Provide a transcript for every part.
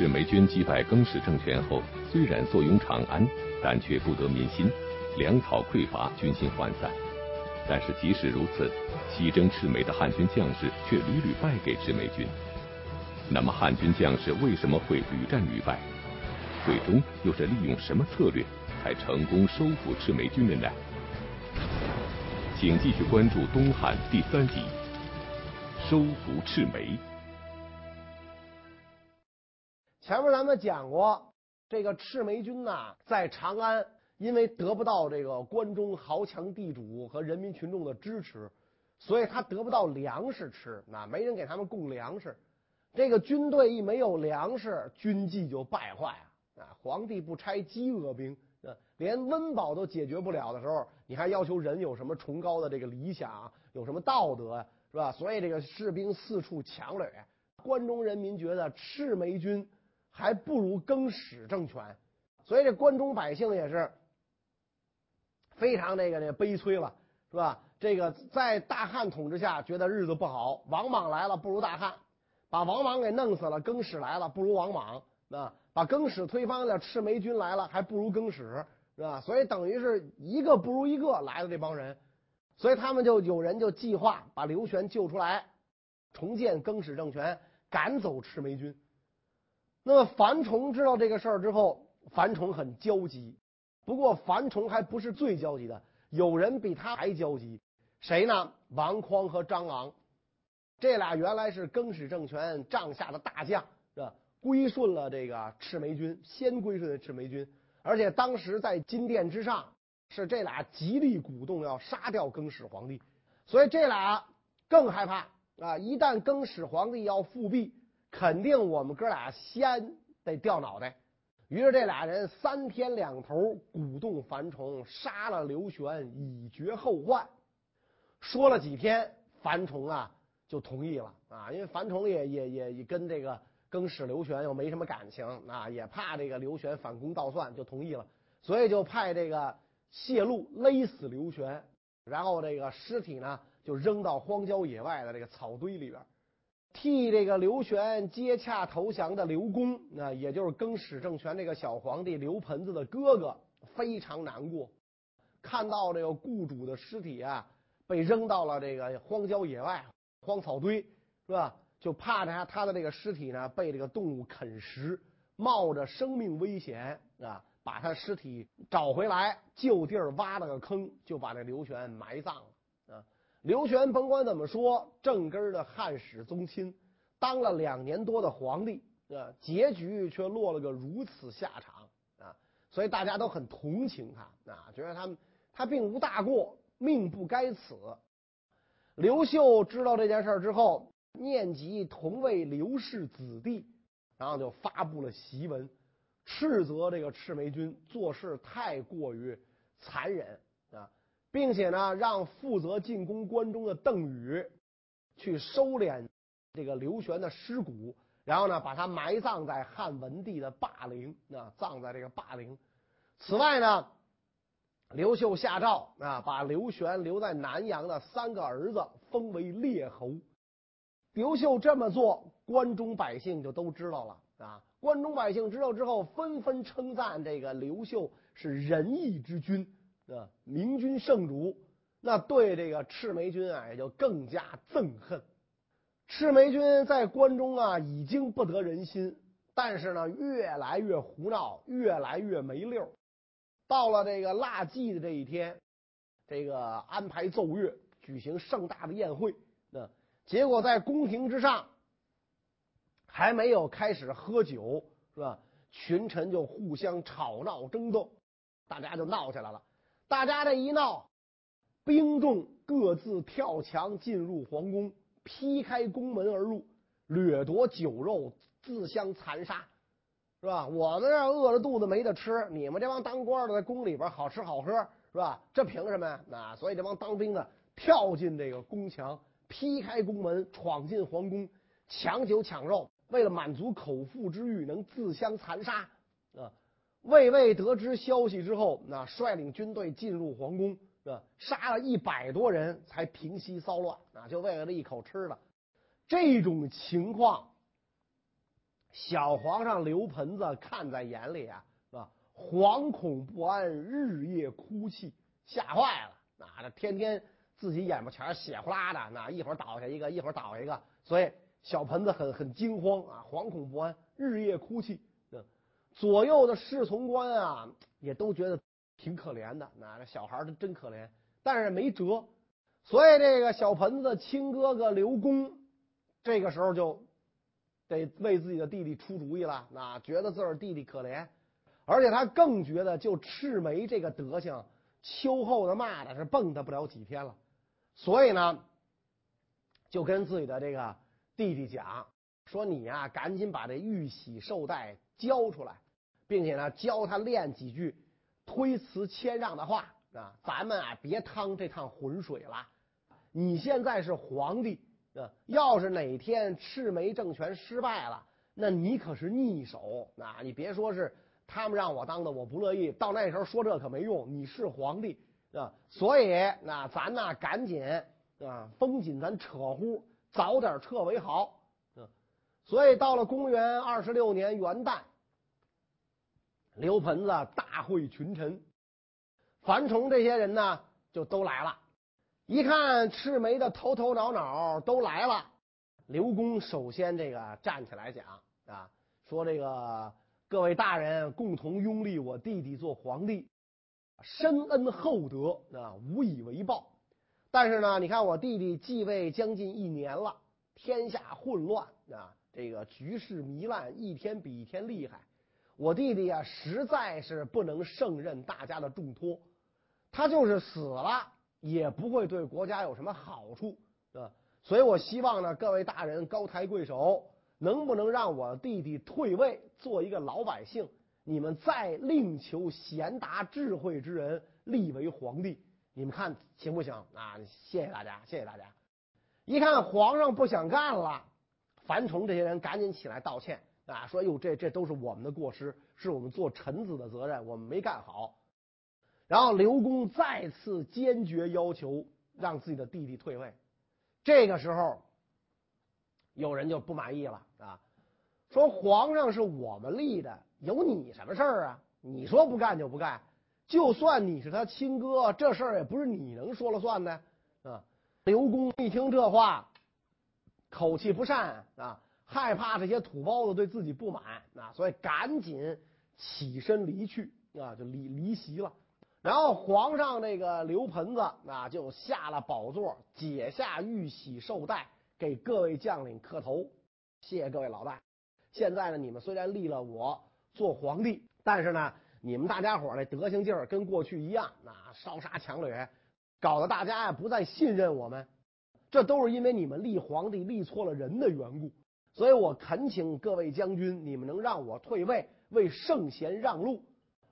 赤眉军击败更始政权后，虽然坐拥长安，但却不得民心，粮草匮乏，军心涣散。但是即使如此，西征赤眉的汉军将士却屡屡败给赤眉军。那么汉军将士为什么会屡战屡败？最终又是利用什么策略才成功收复赤眉军的呢？请继续关注东汉第三集《收复赤眉》。前面咱们讲过，这个赤眉军呐，在长安因为得不到这个关中豪强地主和人民群众的支持，所以他得不到粮食吃，那没人给他们供粮食。这个军队一没有粮食，军纪就败坏啊！啊，皇帝不拆饥饿兵，啊，连温饱都解决不了的时候，你还要求人有什么崇高的这个理想，有什么道德，是吧？所以这个士兵四处抢掠，关中人民觉得赤眉军还不如更始政权，所以这关中百姓也是非常这个这悲催了，是吧？这个在大汉统治下觉得日子不好，王莽来了不如大汉，把王莽给弄死了；更始来了不如王莽，啊。把更始推翻了，赤眉军来了，还不如更始，是吧？所以等于是一个不如一个来的这帮人，所以他们就有人就计划把刘玄救出来，重建更始政权，赶走赤眉军。那么樊崇知道这个事儿之后，樊崇很焦急。不过樊崇还不是最焦急的，有人比他还焦急，谁呢？王匡和张昂，这俩原来是更始政权帐下的大将，是吧？归顺了这个赤眉军，先归顺的赤眉军，而且当时在金殿之上，是这俩极力鼓动要杀掉更始皇帝，所以这俩更害怕啊！一旦更始皇帝要复辟，肯定我们哥俩先得掉脑袋。于是这俩人三天两头鼓动樊崇杀了刘玄，以绝后患。说了几天，樊崇啊就同意了啊，因为樊崇也也也跟这个。更始刘玄又没什么感情啊，也怕这个刘玄反攻倒算，就同意了。所以就派这个谢禄勒死刘玄，然后这个尸体呢就扔到荒郊野外的这个草堆里边。替这个刘玄接洽投降的刘公，那也就是更始政权这个小皇帝刘盆子的哥哥，非常难过，看到这个雇主的尸体啊被扔到了这个荒郊野外荒草堆，是吧？就怕他他的这个尸体呢被这个动物啃食，冒着生命危险啊，把他尸体找回来，就地儿挖了个坑，就把这刘玄埋葬了。刘玄甭管怎么说，正根的汉室宗亲，当了两年多的皇帝啊，结局却落了个如此下场啊，所以大家都很同情他啊，觉得他们他并无大过，命不该此。刘秀知道这件事儿之后。念及同为刘氏子弟，然后就发布了檄文，斥责这个赤眉军做事太过于残忍啊，并且呢，让负责进攻关中的邓禹去收敛这个刘玄的尸骨，然后呢，把他埋葬在汉文帝的霸陵啊，葬在这个霸陵。此外呢，刘秀下诏啊，把刘玄留在南阳的三个儿子封为列侯。刘秀这么做，关中百姓就都知道了啊！关中百姓知道之后，纷纷称赞这个刘秀是仁义之君啊，明君圣主。那对这个赤眉军啊，也就更加憎恨。赤眉军在关中啊，已经不得人心，但是呢，越来越胡闹，越来越没溜。到了这个腊祭的这一天，这个安排奏乐，举行盛大的宴会。结果在宫廷之上，还没有开始喝酒，是吧？群臣就互相吵闹争斗，大家就闹起来了。大家这一闹，兵众各自跳墙进入皇宫，劈开宫门而入，掠夺酒肉，自相残杀，是吧？我们这饿着肚子没得吃，你们这帮当官的在宫里边好吃好喝，是吧？这凭什么呀？那所以这帮当兵的跳进这个宫墙。劈开宫门，闯进皇宫，抢酒抢肉，为了满足口腹之欲，能自相残杀啊！魏魏得知消息之后，那率领军队进入皇宫，啊，杀了一百多人才平息骚乱啊！就为了这一口吃的，这种情况小皇上刘盆子看在眼里啊，啊，惶恐不安，日夜哭泣，吓坏了。那这天天自己眼巴前血呼啦的，那一会儿倒下一个，一会儿倒一个，所以小盆子很很惊慌啊，惶恐不安，日夜哭泣。左右的侍从官啊，也都觉得挺可怜的。那这小孩儿真可怜，但是没辙。所以这个小盆子亲哥哥刘公，这个时候就得为自己的弟弟出主意了。那觉得自个儿弟弟可怜，而且他更觉得就赤眉这个德行，秋后的骂的是蹦跶不了几天了。所以呢，就跟自己的这个弟弟讲说：“你呀，赶紧把这玉玺绶带交出来，并且呢，教他练几句推辞谦让的话啊！咱们啊，别趟这趟浑水了。你现在是皇帝啊，要是哪天赤眉政权失败了，那你可是逆首啊！你别说是他们让我当的，我不乐意。到那时候说这可没用，你是皇帝啊！所以那咱呢，赶紧啊，绷紧咱扯呼，早点撤为好。”所以到了公元二十六年元旦，刘盆子大会群臣，樊崇这些人呢就都来了。一看赤眉的头头脑脑都来了，刘公首先这个站起来讲啊，说这个各位大人共同拥立我弟弟做皇帝，深恩厚德啊，无以为报。但是呢，你看我弟弟继位将近一年了，天下混乱啊。这个局势糜烂，一天比一天厉害。我弟弟啊，实在是不能胜任大家的重托。他就是死了，也不会对国家有什么好处，啊。所以我希望呢，各位大人高抬贵手，能不能让我弟弟退位，做一个老百姓？你们再另求贤达智慧之人立为皇帝，你们看行不行？啊，谢谢大家，谢谢大家。一看皇上不想干了。樊崇这些人赶紧起来道歉啊，说：“哟，这这都是我们的过失，是我们做臣子的责任，我们没干好。”然后刘公再次坚决要求让自己的弟弟退位。这个时候，有人就不满意了啊，说：“皇上是我们立的，有你什么事儿啊？你说不干就不干，就算你是他亲哥，这事儿也不是你能说了算的啊。”刘公一听这话。口气不善啊，害怕这些土包子对自己不满啊，所以赶紧起身离去啊，就离离席了。然后皇上那个刘盆子啊，就下了宝座，解下玉玺绶带，给各位将领磕头，谢谢各位老大。现在呢，你们虽然立了我做皇帝，但是呢，你们大家伙那德行劲儿跟过去一样，那烧杀抢掠，搞得大家呀不再信任我们。这都是因为你们立皇帝立错了人的缘故，所以我恳请各位将军，你们能让我退位，为圣贤让路。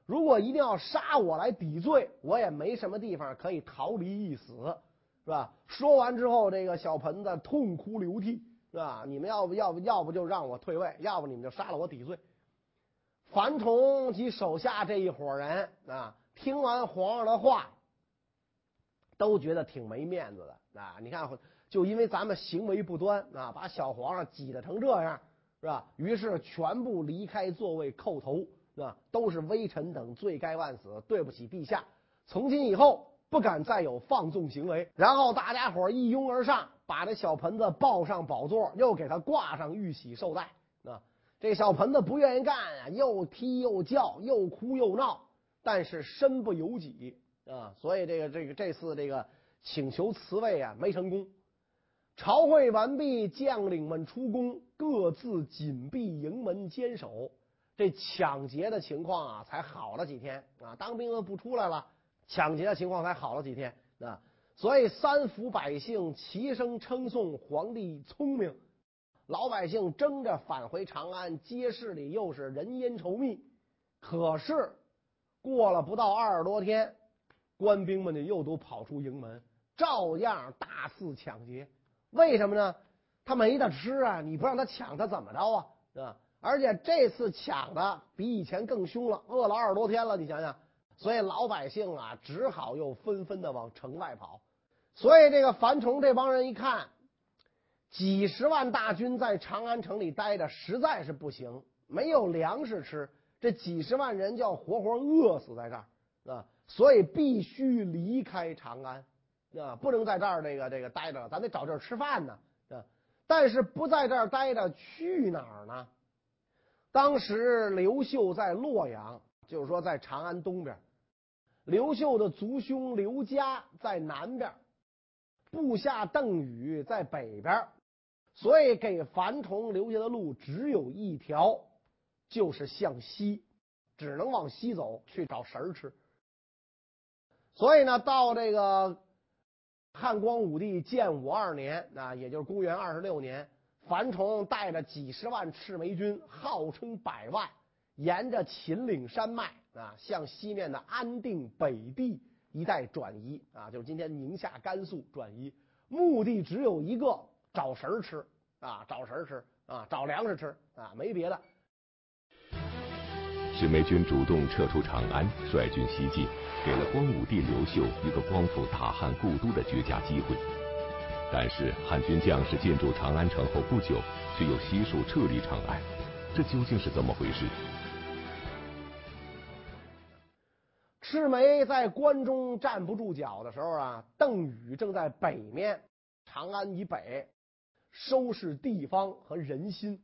如果一定要杀我来抵罪，我也没什么地方可以逃离一死，是吧？说完之后，这个小盆子痛哭流涕，是吧？你们要不要不要不就让我退位，要不你们就杀了我抵罪。樊崇及手下这一伙人啊，听完皇上的话。都觉得挺没面子的啊！你看，就因为咱们行为不端啊，把小皇上挤得成这样，是吧？于是全部离开座位叩头，是吧？都是微臣等罪该万死，对不起陛下。从今以后不敢再有放纵行为。然后大家伙一拥而上，把这小盆子抱上宝座，又给他挂上玉玺绶带。啊，这小盆子不愿意干啊，又踢又叫，又哭又闹，但是身不由己。啊，所以这个这个这次这个请求辞位啊没成功。朝会完毕，将领们出宫，各自紧闭营门坚守。这抢劫的情况啊才好了几天啊，当兵的不出来了，抢劫的情况才好了几天啊。所以三府百姓齐声称颂皇帝聪明，老百姓争着返回长安，街市里又是人烟稠密。可是过了不到二十多天。官兵们呢又都跑出营门，照样大肆抢劫。为什么呢？他没得吃啊！你不让他抢，他怎么着啊？吧？而且这次抢的比以前更凶了，饿了二十多天了，你想想。所以老百姓啊，只好又纷纷的往城外跑。所以这个樊崇这帮人一看，几十万大军在长安城里待着，实在是不行，没有粮食吃，这几十万人就要活活饿死在这儿啊！所以必须离开长安啊，不能在这儿这个这个待着，咱得找地儿吃饭呢啊！但是不在这儿待着，去哪儿呢？当时刘秀在洛阳，就是说在长安东边，刘秀的族兄刘嘉在南边，部下邓禹在北边。所以，给樊崇留下的路只有一条，就是向西，只能往西走去找食儿吃。所以呢，到这个汉光武帝建武二年，啊，也就是公元二十六年，樊崇带着几十万赤眉军，号称百万，沿着秦岭山脉啊，向西面的安定、北地一带转移啊，就是今天宁夏、甘肃转移，目的只有一个。找食儿吃啊，找食儿吃啊，找粮食吃啊，没别的。赤眉军主动撤出长安，率军西进，给了光武帝刘秀一个光复大汉故都的绝佳机会。但是汉军将士进驻长安城后不久，却又悉数撤离长安，这究竟是怎么回事？赤眉在关中站不住脚的时候啊，邓禹正在北面长安以北。收拾地方和人心！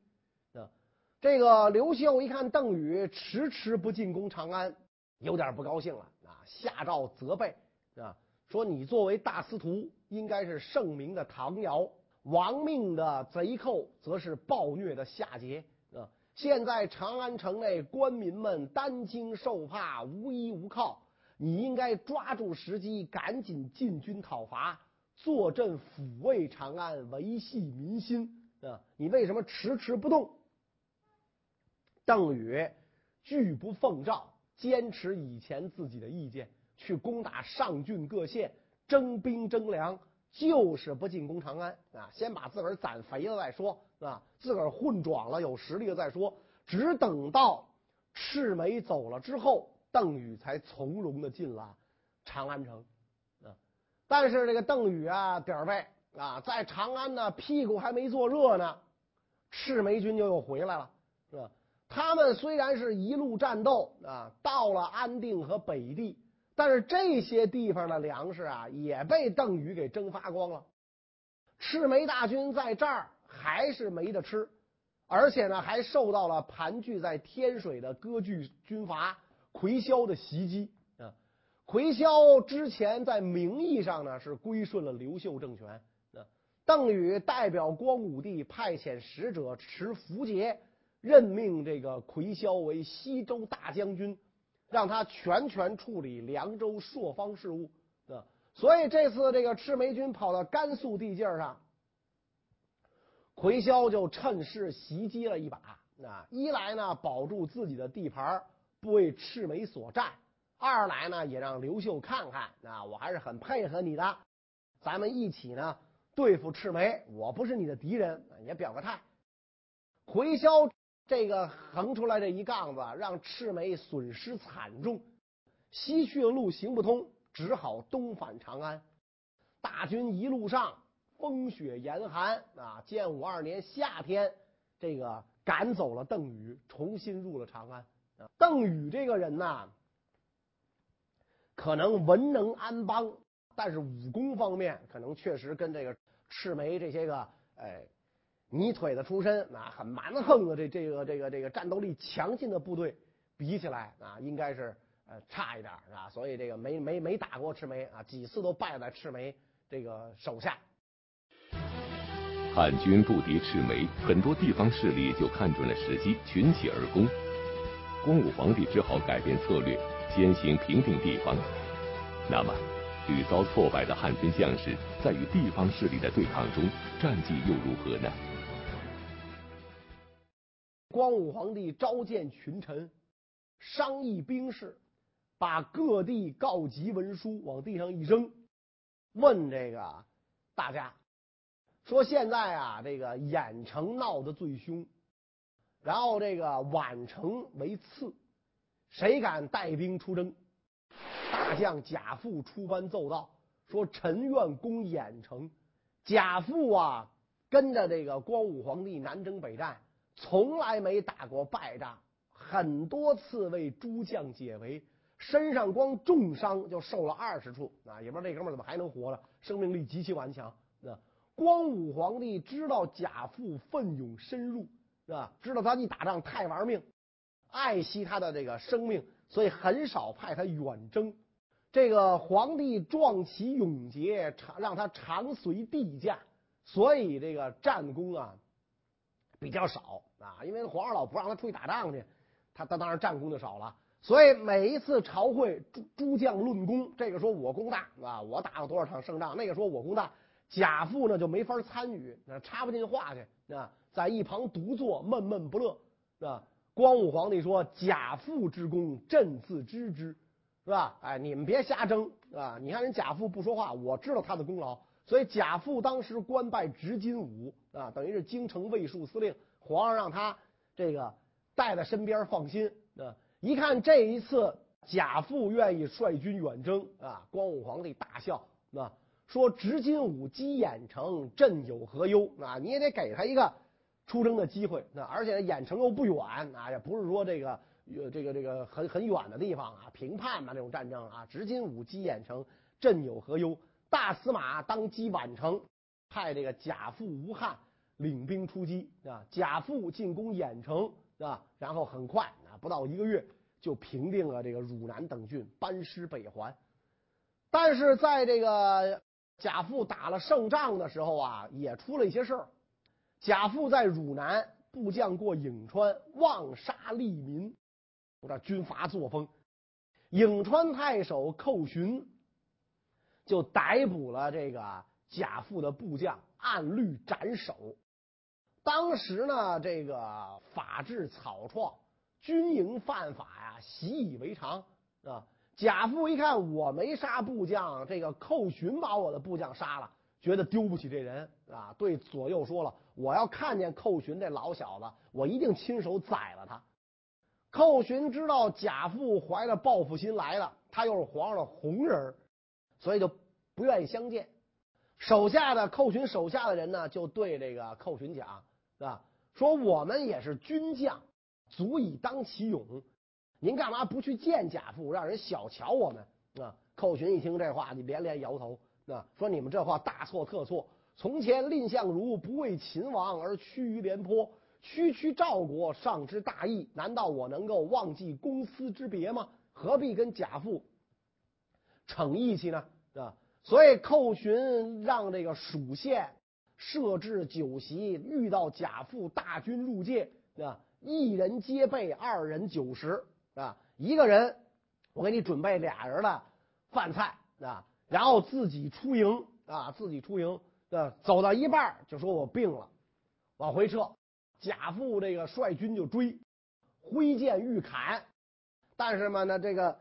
这个刘秀一看邓禹迟迟不进攻长安，有点不高兴了啊！下诏责备啊，说你作为大司徒，应该是圣明的唐尧，亡命的贼寇则是暴虐的夏桀啊！现在长安城内官民们担惊受怕，无依无靠，你应该抓住时机，赶紧进军讨伐。坐镇抚慰长安，维系民心啊！你为什么迟迟不动？邓禹拒不奉诏，坚持以前自己的意见，去攻打上郡各县，征兵征粮，就是不进攻长安啊！先把自个儿攒肥了再说啊！自个儿混壮了，有实力了再说。只等到赤眉走了之后，邓禹才从容的进了长安城啊。但是这个邓禹啊，点儿背啊，在长安呢，屁股还没坐热呢，赤眉军就又回来了，是吧？他们虽然是一路战斗啊，到了安定和北地，但是这些地方的粮食啊，也被邓禹给蒸发光了。赤眉大军在这儿还是没得吃，而且呢，还受到了盘踞在天水的割据军阀魁霄的袭击啊。魁霄之前在名义上呢是归顺了刘秀政权，邓禹代表光武帝派遣使者持符节，任命这个魁霄为西周大将军，让他全权处理凉州朔方事务。啊，所以这次这个赤眉军跑到甘肃地界上，魁霄就趁势袭击了一把。啊，一来呢保住自己的地盘，不为赤眉所占。二来呢，也让刘秀看看啊，我还是很配合你的，咱们一起呢对付赤眉，我不是你的敌人，也表个态。回霄这个横出来这一杠子，让赤眉损失惨重，西去的路行不通，只好东返长安。大军一路上风雪严寒啊，建武二年夏天，这个赶走了邓禹，重新入了长安。邓禹这个人呐。可能文能安邦，但是武功方面可能确实跟这个赤眉这些个哎泥腿子出身啊很蛮横的这这个这个这个战斗力强劲的部队比起来啊，应该是呃差一点啊，所以这个没没没打过赤眉啊，几次都败在赤眉这个手下。汉军不敌赤眉，很多地方势力就看准了时机，群起而攻。光武皇帝只好改变策略。先行平定地方，那么屡遭挫败的汉军将士在与地方势力的对抗中，战绩又如何呢？光武皇帝召见群臣，商议兵事，把各地告急文书往地上一扔，问这个大家说：现在啊，这个郾城闹得最凶，然后这个宛城为次。谁敢带兵出征？大将贾父出班奏道，说：“臣愿攻郾城。”贾父啊，跟着这个光武皇帝南征北战，从来没打过败仗，很多次为诸将解围，身上光重伤就受了二十处啊！也不知道这哥们怎么还能活着，生命力极其顽强。啊，光武皇帝知道贾父奋勇深入，是吧？知道他一打仗太玩命，爱惜他的这个生命，所以很少派他远征。这个皇帝壮其勇节，常让他常随帝驾，所以这个战功啊比较少啊。因为皇上老不让他出去打仗去，他他当然战功就少了。所以每一次朝会，诸诸将论功，这个说我功大啊，我打了多少场胜仗；那个说我功大，贾父呢就没法参与，那插不进话去啊，在一旁独坐，闷闷不乐啊。光武皇帝说：“贾父之功，朕自知之。”是吧？哎，你们别瞎争啊！你看人贾父不说话，我知道他的功劳。所以贾父当时官拜执金吾啊，等于是京城卫戍司令。皇上让他这个带在身边放心啊。一看这一次贾父愿意率军远征啊，光武皇帝大笑啊，说：“执金吾击郾城，朕有何忧啊？你也得给他一个出征的机会。那而且郾城又不远啊，也不是说这个。”呃，这个这个很很远的地方啊，平叛嘛，这种战争啊，执金吾击郾城，朕有何忧？大司马当击宛城，派这个贾父吴汉领兵出击啊。贾父进攻郾城啊，然后很快啊，不到一个月就平定了这个汝南等郡，班师北还。但是在这个贾父打了胜仗的时候啊，也出了一些事儿。贾父在汝南部将过颍川，妄杀利民。这军阀作风，颍川太守寇寻就逮捕了这个贾父的部将，按律斩首。当时呢，这个法制草创，军营犯法呀，习以为常啊。贾父一看我没杀部将，这个寇寻把我的部将杀了，觉得丢不起这人啊，对左右说了：“我要看见寇寻这老小子，我一定亲手宰了他。”寇寻知道贾父怀着报复心来了，他又是皇上的红人，所以就不愿意相见。手下的寇寻手下的人呢，就对这个寇寻讲，啊，说我们也是军将，足以当其勇，您干嘛不去见贾父，让人小瞧我们？啊，寇寻一听这话，你连连摇头，啊，说你们这话大错特错。从前蔺相如不为秦王而屈于廉颇。区区赵国尚知大义，难道我能够忘记公私之别吗？何必跟贾父逞义气呢？啊，所以寇寻让这个蜀县设置酒席，遇到贾父大军入界啊，一人皆备二人酒食啊，一个人我给你准备俩人的饭菜啊，然后自己出营啊，自己出营啊，走到一半就说我病了，往回撤。贾父这个率军就追，挥剑欲砍，但是嘛呢，这个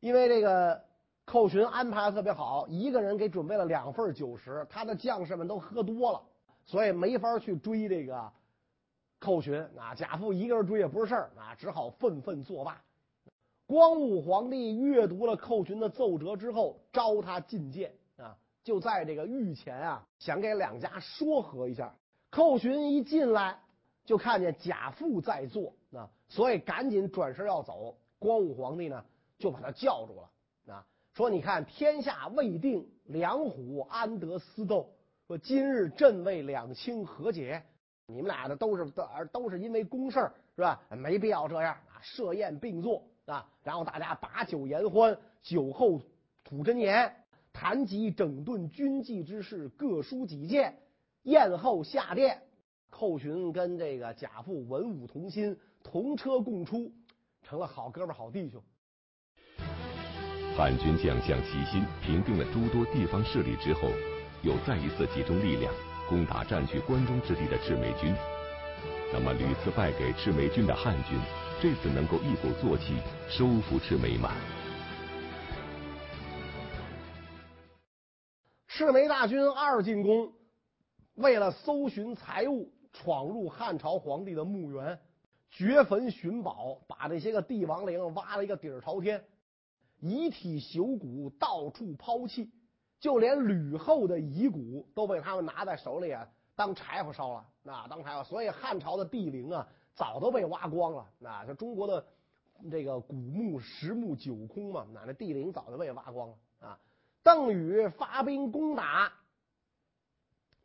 因为这个寇寻安排的特别好，一个人给准备了两份酒食，他的将士们都喝多了，所以没法去追这个寇寻啊。贾父一个人追也不是事儿啊，只好愤愤作罢。光武皇帝阅读了寇寻的奏折之后，召他觐见啊，就在这个御前啊，想给两家说和一下。寇寻一进来。就看见贾父在做啊，所以赶紧转身要走。光武皇帝呢，就把他叫住了啊，说：“你看天下未定，两虎安得私斗？说今日朕为两清和解，你们俩的都是都都是因为公事是吧？没必要这样啊，设宴并坐啊，然后大家把酒言欢，酒后吐真言，谈及整顿军纪之事，各抒己见。宴后下殿。”寇寻跟这个贾父文武同心，同车共出，成了好哥们好弟兄。汉军将相齐心平定了诸多地方势力之后，又再一次集中力量攻打占据关中之地的赤眉军。那么屡次败给赤眉军的汉军，这次能够一鼓作气收复赤眉吗？赤眉大军二进攻，为了搜寻财物。闯入汉朝皇帝的墓园，掘坟寻宝，把这些个帝王陵挖了一个底儿朝天，遗体朽骨到处抛弃，就连吕后的遗骨都被他们拿在手里啊，当柴火烧了，那当柴火。所以汉朝的地陵啊，早都被挖光了。那就中国的这个古墓十墓九空嘛，那那地陵早就被挖光了啊。邓禹发兵攻打，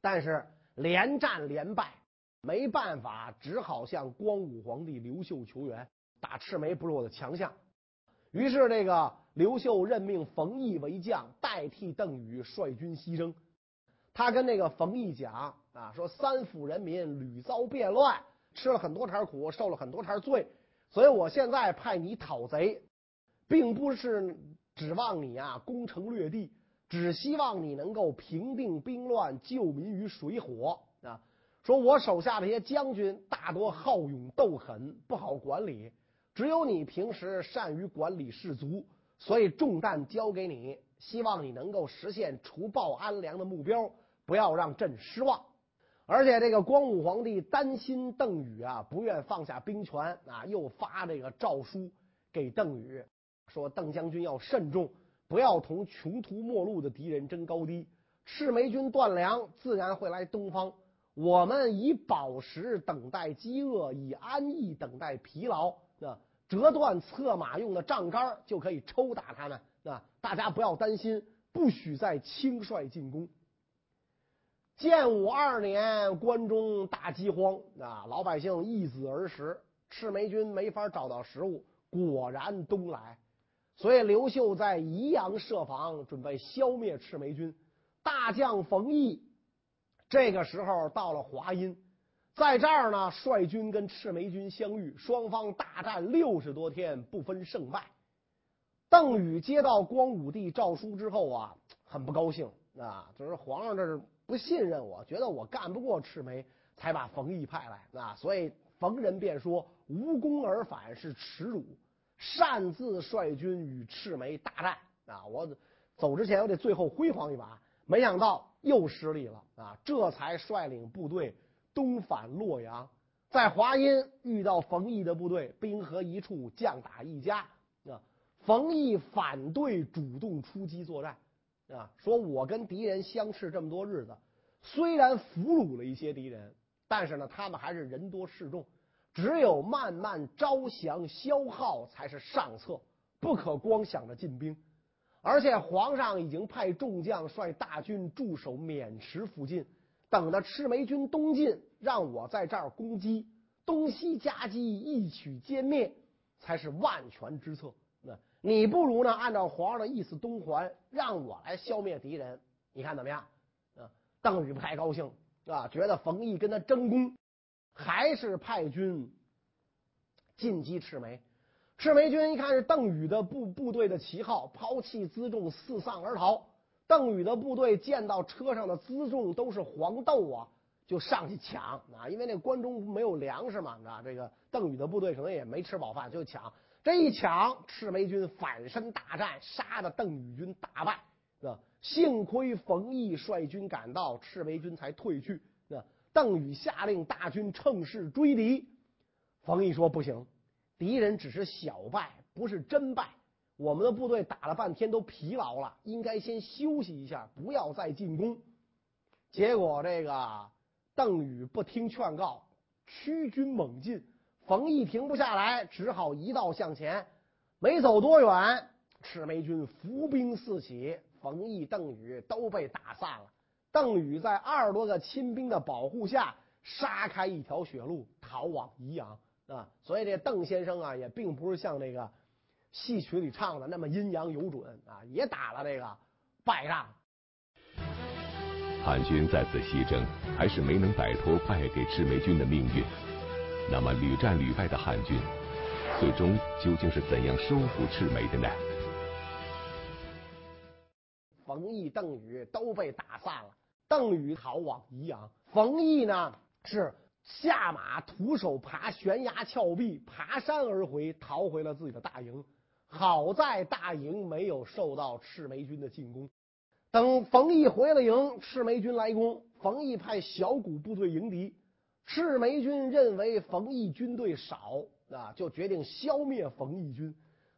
但是连战连败，没办法，只好向光武皇帝刘秀求援。打赤眉不是我的强项，于是这个刘秀任命冯异为将，代替邓禹率军西征。他跟那个冯异讲啊，说三府人民屡遭变乱，吃了很多茬苦，受了很多茬罪，所以我现在派你讨贼，并不是指望你啊攻城略地，只希望你能够平定兵乱，救民于水火啊。说我手下这些将军大多好勇斗狠，不好管理。只有你平时善于管理士卒，所以重担交给你，希望你能够实现除暴安良的目标，不要让朕失望。而且这个光武皇帝担心邓禹啊不愿放下兵权啊，又发这个诏书给邓禹，说邓将军要慎重，不要同穷途末路的敌人争高低。赤眉军断粮，自然会来东方。我们以饱食等待饥饿，以安逸等待疲劳。啊。折断策马用的杖杆，就可以抽打他们。啊！大家不要担心，不许再轻率进攻。建武二年，关中大饥荒，啊，老百姓易子而食，赤眉军没法找到食物，果然东来。所以刘秀在宜阳设防，准备消灭赤眉军。大将冯异这个时候到了华阴。在这儿呢，率军跟赤眉军相遇，双方大战六十多天，不分胜败。邓禹接到光武帝诏书之后啊，很不高兴啊，就是皇上这是不信任我，觉得我干不过赤眉，才把冯异派来啊。所以逢人便说无功而返是耻辱，擅自率军与赤眉大战啊。我走之前我得最后辉煌一把，没想到又失利了啊，这才率领部队。东返洛阳，在华阴遇到冯异的部队，兵合一处，将打一家。啊，冯异反对主动出击作战，啊，说我跟敌人相持这么多日子，虽然俘虏了一些敌人，但是呢，他们还是人多势众，只有慢慢招降消耗才是上策，不可光想着进兵。而且皇上已经派众将率大军驻守渑池附近。等着赤眉军东进，让我在这儿攻击，东西夹击，一举歼灭，才是万全之策。那你不如呢，按照皇上的意思东还，让我来消灭敌人，你看怎么样？啊，邓禹不太高兴啊，觉得冯异跟他争功，还是派军进击赤眉。赤眉军一看是邓禹的部部队的旗号，抛弃辎重，四散而逃。邓禹的部队见到车上的辎重都是黄豆啊，就上去抢啊！因为那关中没有粮食嘛，啊，这个邓禹的部队可能也没吃饱饭，就抢。这一抢，赤眉军反身大战，杀的邓禹军大败。啊，幸亏冯异率军赶到，赤眉军才退去。那，邓禹下令大军乘势追敌。冯异说：“不行，敌人只是小败，不是真败。”我们的部队打了半天都疲劳了，应该先休息一下，不要再进攻。结果这个邓禹不听劝告，驱军猛进，冯异停不下来，只好一道向前。没走多远，赤眉军伏兵四起，冯异、邓禹都被打散了。邓禹在二十多个亲兵的保护下，杀开一条血路，逃往宜阳啊。所以这邓先生啊，也并不是像那个。戏曲里唱的那么阴阳有准啊，也打了这个败仗。汉军再次西征，还是没能摆脱败给赤眉军的命运。那么屡战屡败的汉军，最终究竟是怎样收复赤眉的呢？冯异、邓禹都被打散了，邓禹逃往宜阳，冯异呢是。下马徒手爬悬崖峭壁，爬山而回，逃回了自己的大营。好在大营没有受到赤眉军的进攻。等冯异回了营，赤眉军来攻，冯异派小股部队迎敌。赤眉军认为冯异军队少啊，就决定消灭冯异军。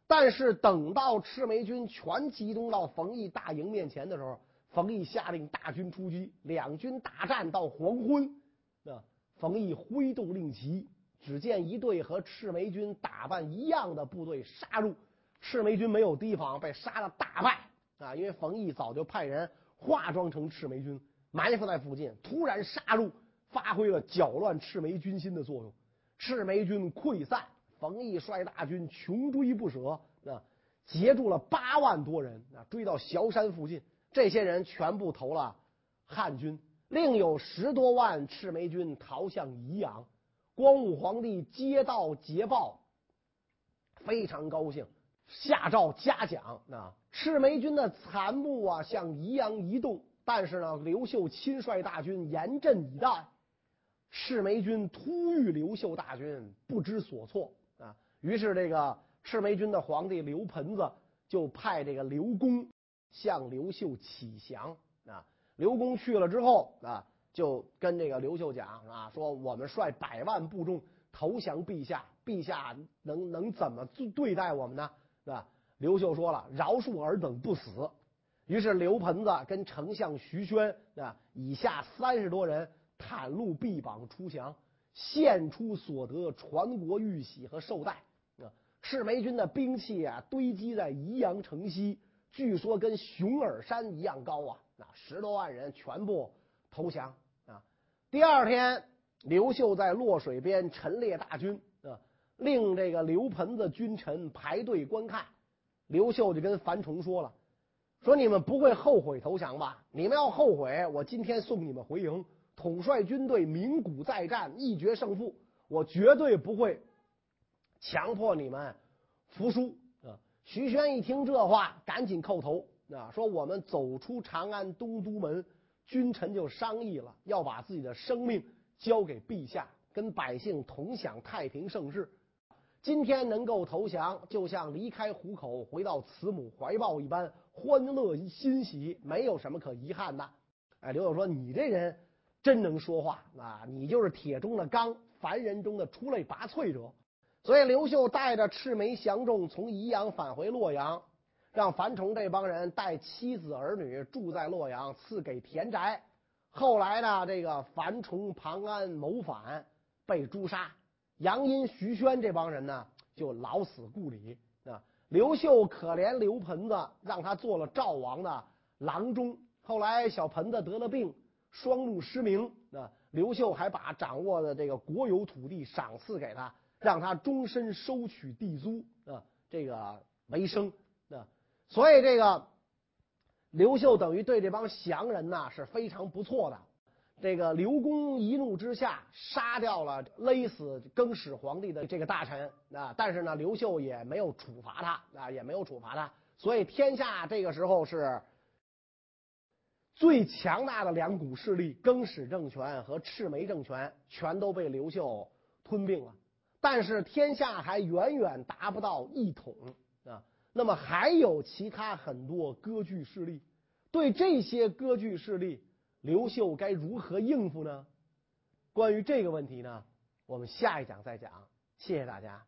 但是等到赤眉军全集中到冯异大营面前的时候，冯异下令大军出击，两军大战到黄昏。啊，冯异挥动令旗，只见一队和赤眉军打扮一样的部队杀入，赤眉军没有提防，被杀的大败。啊，因为冯异早就派人化妆成赤眉军，埋伏在附近，突然杀入，发挥了搅乱赤眉军心的作用。赤眉军溃散，冯异率大军穷追不舍，啊，截住了八万多人，啊，追到萧山附近，这些人全部投了汉军，另有十多万赤眉军逃向宜阳。光武皇帝接到捷报，非常高兴，下诏嘉奖。啊，赤眉军的残部啊向宜阳移动，但是呢，刘秀亲率大军严阵以待。赤眉军突遇刘秀大军，不知所措啊！于是这个赤眉军的皇帝刘盆子就派这个刘公向刘秀启降啊。刘公去了之后啊，就跟这个刘秀讲啊，说我们率百万部众投降陛下，陛下能能怎么对待我们呢？是吧？刘秀说了，饶恕尔等不死。于是刘盆子跟丞相徐宣啊以下三十多人。袒露臂膀出降，献出所得传国玉玺和绶带。啊，赤眉军的兵器啊，堆积在宜阳城西，据说跟熊耳山一样高啊。那十多万人全部投降啊。第二天，刘秀在洛水边陈列大军啊，令这个刘盆子君臣排队观看。刘秀就跟樊崇说了：“说你们不会后悔投降吧？你们要后悔，我今天送你们回营。”统帅军队，鸣鼓再战，一决胜负。我绝对不会强迫你们服输啊！徐宣一听这话，赶紧叩头啊，说：“我们走出长安东都门，君臣就商议了，要把自己的生命交给陛下，跟百姓同享太平盛世。今天能够投降，就像离开虎口回到慈母怀抱一般，欢乐欣喜，没有什么可遗憾的。”哎，刘秀说：“你这人。”真能说话啊！你就是铁中的钢，凡人中的出类拔萃者。所以刘秀带着赤眉降众从宜阳返回洛阳，让樊崇这帮人带妻子儿女住在洛阳，赐给田宅。后来呢，这个樊崇、庞安谋反被诛杀，杨殷、徐宣这帮人呢就老死故里啊。刘秀可怜刘盆子，让他做了赵王的郎中。后来小盆子得了病。双目失明啊！刘秀还把掌握的这个国有土地赏赐给他，让他终身收取地租啊，这个为生啊。所以这个刘秀等于对这帮降人呐是非常不错的。这个刘公一怒之下杀掉了勒死更始皇帝的这个大臣啊，但是呢，刘秀也没有处罚他啊，也没有处罚他。所以天下这个时候是。最强大的两股势力更始政权和赤眉政权全都被刘秀吞并了，但是天下还远远达不到一统啊。那么还有其他很多割据势力，对这些割据势力，刘秀该如何应付呢？关于这个问题呢，我们下一讲再讲。谢谢大家。